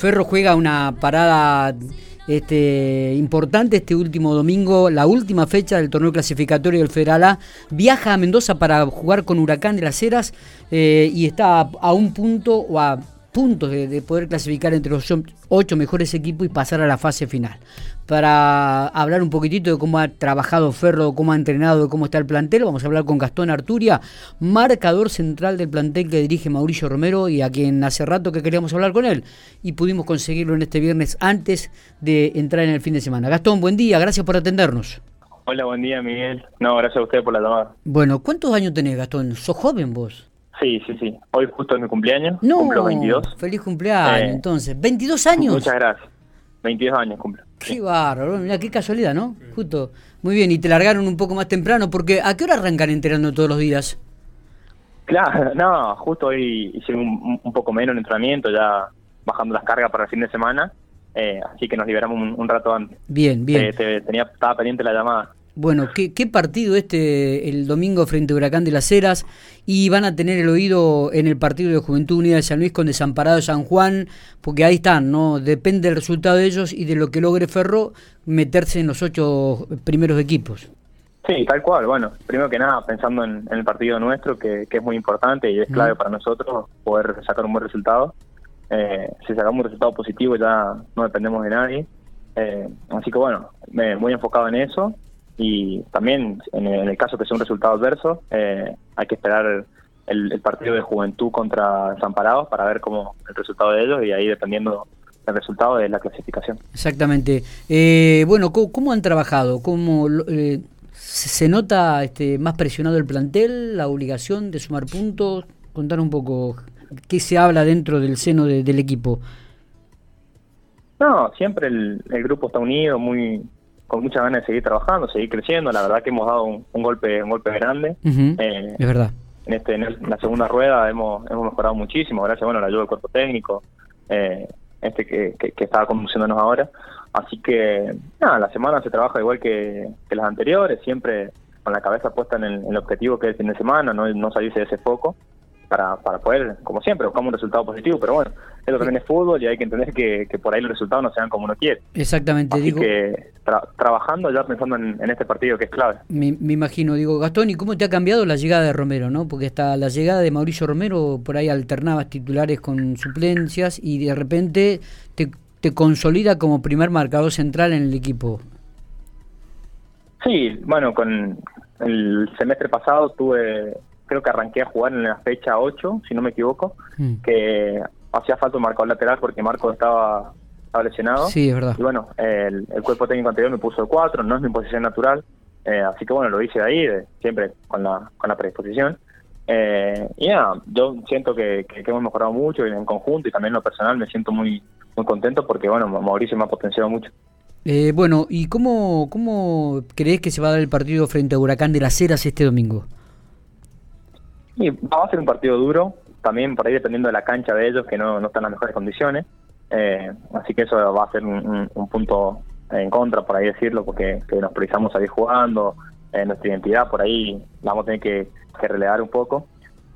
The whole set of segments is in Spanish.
Ferro juega una parada este, importante este último domingo, la última fecha del torneo clasificatorio del Federal A. Viaja a Mendoza para jugar con Huracán de las Heras eh, y está a, un punto o a puntos de, poder clasificar entre los ocho mejores equipos y pasar a la fase final. Para hablar un poquitito de cómo ha trabajado Ferro, cómo ha entrenado, cómo está el plantel, vamos a hablar con Gastón Arturia, marcador central del plantel que dirige Mauricio Romero y a quien hace rato que queríamos hablar con él y pudimos conseguirlo en este viernes antes de entrar en el fin de semana. Gastón, buen día, gracias por atendernos. Hola, buen día Miguel. No, gracias a usted por la llamada. Bueno, ¿cuántos años tenés Gastón? ¿Sos joven vos? Sí, sí, sí. Hoy justo es mi cumpleaños. No, cumplo 22. Feliz cumpleaños, eh, entonces. ¿22 años? Muchas gracias. 22 años cumplo. Qué bárbaro, mira, qué casualidad, ¿no? Justo. Muy bien, y te largaron un poco más temprano, porque ¿a qué hora arrancan enterando todos los días? Claro, no, justo hoy hice un, poco menos en entrenamiento, ya bajando las cargas para el fin de semana, eh, así que nos liberamos un, rato antes. Bien, bien. Eh, tenía, estaba pendiente la llamada. Bueno, ¿qué, partido este el domingo frente a Huracán de las Heras? Y van a tener el oído en el partido de Juventud Unida de San Luis con Desamparado de San Juan, porque ahí están, ¿no? Depende del resultado de ellos y de lo que logre Ferro meterse en los ocho primeros equipos. Sí, tal cual. Bueno, primero que nada, pensando en, el partido nuestro, que, es muy importante y es clave para nosotros poder sacar un buen resultado. Eh, si sacamos un resultado positivo ya no dependemos de nadie. Eh, así que bueno, me, muy enfocado en eso y también en el caso que sea un resultado adverso eh, hay que esperar el, partido de juventud contra Desamparados para ver cómo el resultado de ellos y ahí dependiendo del resultado de la clasificación. Exactamente. Eh, bueno, ¿cómo, han trabajado? ¿Cómo eh, se nota este, más presionado el plantel, la obligación de sumar puntos? Contar un poco qué se habla dentro del seno del equipo. No, siempre el, el grupo está unido, muy con muchas ganas de seguir trabajando, seguir creciendo. La verdad que hemos dado un, golpe un golpe grande. Eh, es verdad. En, este, en, la segunda rueda hemos, hemos mejorado muchísimo, gracias bueno, a la ayuda del cuerpo técnico, eh, este que, que, estaba conduciéndonos ahora. Así que, nada, la semana se trabaja igual que, las anteriores, siempre con la cabeza puesta en el, objetivo que es el fin de semana, no, no salirse de ese foco para, para poder, como siempre, buscamos un resultado positivo, pero bueno, eso también es fútbol y hay que entender que, por ahí los resultados no sean como uno quiere. Exactamente, Así que trabajando ya pensando en, este partido que es clave. Me, imagino, digo, Gastón, ¿y cómo te ha cambiado la llegada de Romero, no? Porque hasta la llegada de Mauricio Romero, por ahí alternabas titulares con suplencias y de repente te, te consolida como primer marcador central en el equipo. Sí, bueno, con el semestre pasado tuve creo que arranqué a jugar en la fecha 8, si no me equivoco, mm. que hacía falta un marcador lateral porque Marco estaba, lesionado. Sí, es verdad. Y bueno, el, cuerpo técnico anterior me puso el 4, no es mi posición natural, eh, así que bueno, lo hice de ahí, siempre con la, con la predisposición. Eh, y nada, yo siento que, hemos mejorado mucho en conjunto y también en lo personal me siento muy muy contento porque bueno, Mauricio me ha potenciado mucho. Eh, bueno, ¿y cómo, cómo crees que se va a dar el partido frente a Huracán de las Heras este domingo? Y va a ser un partido duro, también por ahí dependiendo de la cancha de ellos, que no, no están en las mejores condiciones. Eh, así que eso va a ser un, punto en contra, por ahí decirlo, porque nos precisamos salir jugando, eh, nuestra identidad por ahí vamos a tener que, relegar un poco.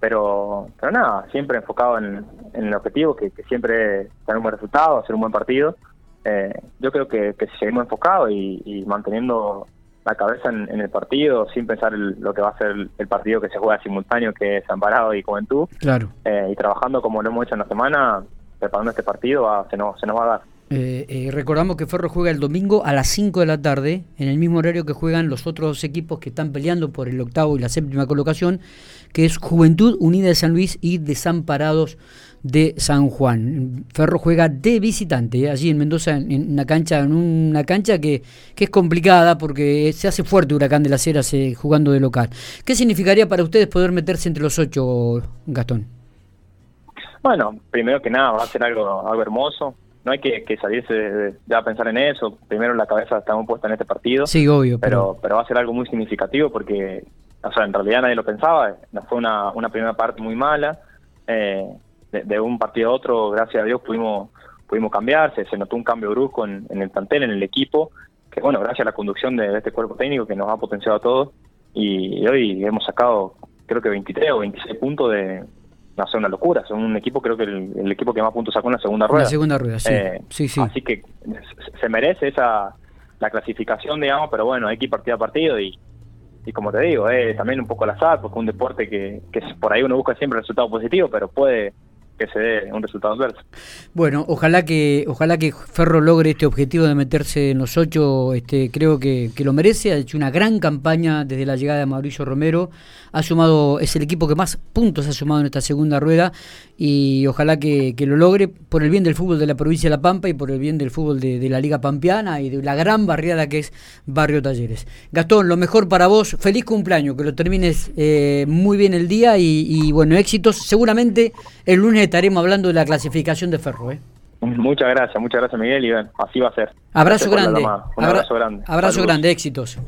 Pero, pero nada, siempre enfocado en, el objetivo, que, siempre tener un buen resultado, hacer un buen partido. Eh, yo creo que, si seguimos enfocados y manteniendo la cabeza en, el partido, sin pensar lo que va a ser el, partido que se juega simultáneo, que es Amparado y Juventud. Claro. Eh, y trabajando como lo hemos hecho en la semana, preparando este partido, se, nos, se nos va a dar. Eh, eh, recordamos que Ferro juega el domingo a las 5 de la tarde, en el mismo horario que juegan los otros dos equipos que están peleando por el octavo y la séptima colocación, que es Juventud Unida de San Luis y Desamparados de San Juan. Ferro juega de visitante, ¿eh? allí en Mendoza, en, una cancha, en una cancha que, que, es complicada porque se hace fuerte Huracán de las Heras jugando de local. ¿Qué significaría para ustedes poder meterse entre los ocho, Gastón? Bueno, primero que nada, va a ser algo, algo hermoso. No hay que, salirse ya a pensar en eso. Primero la cabeza está puesta en este partido. Sí, obvio. Pero, pero, va a ser algo muy significativo porque, o sea, en realidad nadie lo pensaba. Fue una, una primera parte muy mala. Eh, de, un partido a otro, gracias a Dios, pudimos pudimos cambiarse, se notó un cambio brusco en, el plantel, en el equipo, que bueno, gracias a la conducción de, este cuerpo técnico que nos ha potenciado a todos, y, hoy hemos sacado creo que 23 o 26 puntos de, no sé, una locura. Son un equipo, creo que el, equipo que más puntos sacó en la segunda rueda. la segunda rueda, sí. Eh, sí, sí. Así que se merece esa la clasificación, digamos, pero bueno, hay que ir partido a partido y, y como te digo, eh, también un poco al azar, porque es un deporte que, que por ahí uno busca siempre el resultado positivo, pero puede que se dé un resultado adverso. Bueno, ojalá que ojalá que Ferro logre este objetivo de meterse en los ocho, este, creo que, que, lo merece, ha hecho una gran campaña desde la llegada de Mauricio Romero, ha sumado, es el equipo que más puntos ha sumado en esta segunda rueda y ojalá que, que lo logre por el bien del fútbol de la provincia de La Pampa y por el bien del fútbol de, de la Liga Pampeana y de la gran barriada que es Barrio Talleres. Gastón, lo mejor para vos, feliz cumpleaños, que lo termines eh, muy bien el día y, y bueno, éxitos, seguramente el lunes estaremos hablando de la clasificación de Ferro. ¿eh? Muchas gracias, muchas gracias Miguel y bueno, así va a ser. Abrazo grande. Un abrazo grande. Abrazo grande, éxitos.